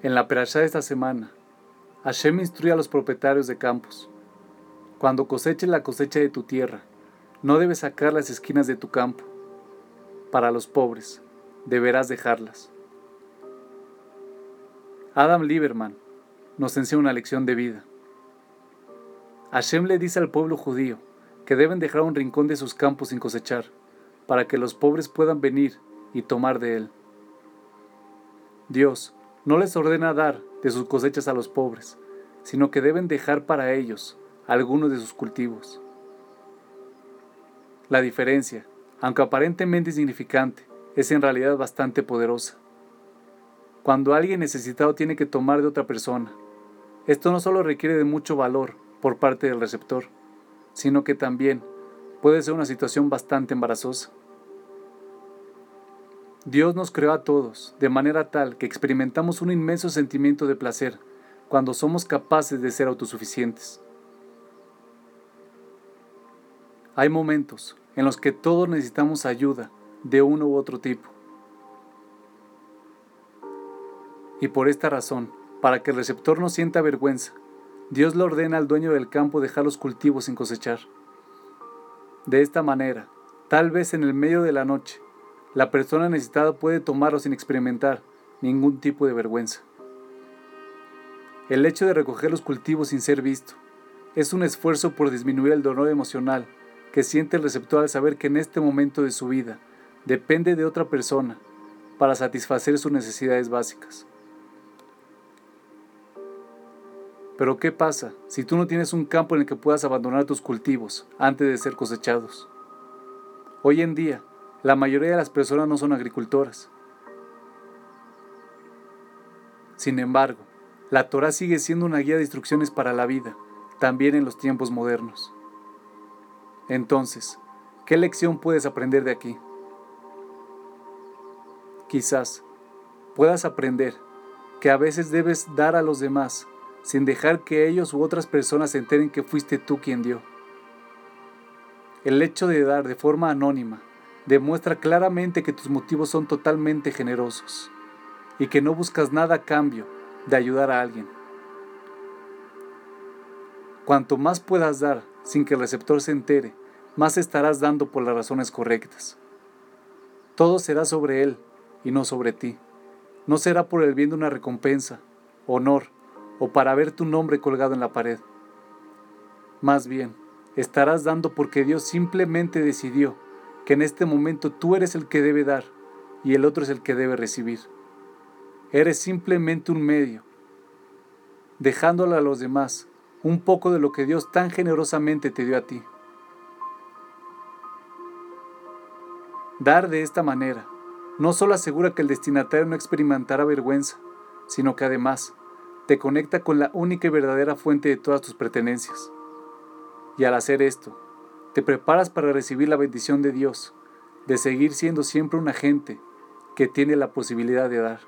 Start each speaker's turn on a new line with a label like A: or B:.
A: En la perashá de esta semana, Hashem instruye a los propietarios de campos. Cuando coseches la cosecha de tu tierra, no debes sacar las esquinas de tu campo. Para los pobres, deberás dejarlas. Adam Lieberman nos enseña una lección de vida. Hashem le dice al pueblo judío que deben dejar un rincón de sus campos sin cosechar, para que los pobres puedan venir y tomar de él. Dios no les ordena dar de sus cosechas a los pobres, sino que deben dejar para ellos algunos de sus cultivos. La diferencia, aunque aparentemente insignificante, es en realidad bastante poderosa. Cuando alguien necesitado tiene que tomar de otra persona, esto no solo requiere de mucho valor por parte del receptor, sino que también puede ser una situación bastante embarazosa. Dios nos creó a todos de manera tal que experimentamos un inmenso sentimiento de placer cuando somos capaces de ser autosuficientes. Hay momentos en los que todos necesitamos ayuda de uno u otro tipo. Y por esta razón, para que el receptor no sienta vergüenza, Dios le ordena al dueño del campo dejar los cultivos sin cosechar. De esta manera, tal vez en el medio de la noche, la persona necesitada puede tomarlo sin experimentar ningún tipo de vergüenza. El hecho de recoger los cultivos sin ser visto es un esfuerzo por disminuir el dolor emocional que siente el receptor al saber que en este momento de su vida depende de otra persona para satisfacer sus necesidades básicas. Pero ¿qué pasa si tú no tienes un campo en el que puedas abandonar tus cultivos antes de ser cosechados? Hoy en día, la mayoría de las personas no son agricultoras. Sin embargo, la Torah sigue siendo una guía de instrucciones para la vida, también en los tiempos modernos. Entonces, ¿qué lección puedes aprender de aquí? Quizás puedas aprender que a veces debes dar a los demás sin dejar que ellos u otras personas se enteren que fuiste tú quien dio. El hecho de dar de forma anónima demuestra claramente que tus motivos son totalmente generosos y que no buscas nada a cambio de ayudar a alguien. Cuanto más puedas dar sin que el receptor se entere, más estarás dando por las razones correctas. Todo será sobre él y no sobre ti. No será por el bien de una recompensa, honor o para ver tu nombre colgado en la pared. Más bien, estarás dando porque Dios simplemente decidió que en este momento tú eres el que debe dar y el otro es el que debe recibir. Eres simplemente un medio, dejándole a los demás un poco de lo que Dios tan generosamente te dio a ti. Dar de esta manera no solo asegura que el destinatario no experimentará vergüenza, sino que además te conecta con la única y verdadera fuente de todas tus pertenencias. Y al hacer esto, te preparas para recibir la bendición de Dios, de seguir siendo siempre un agente que tiene la posibilidad de dar.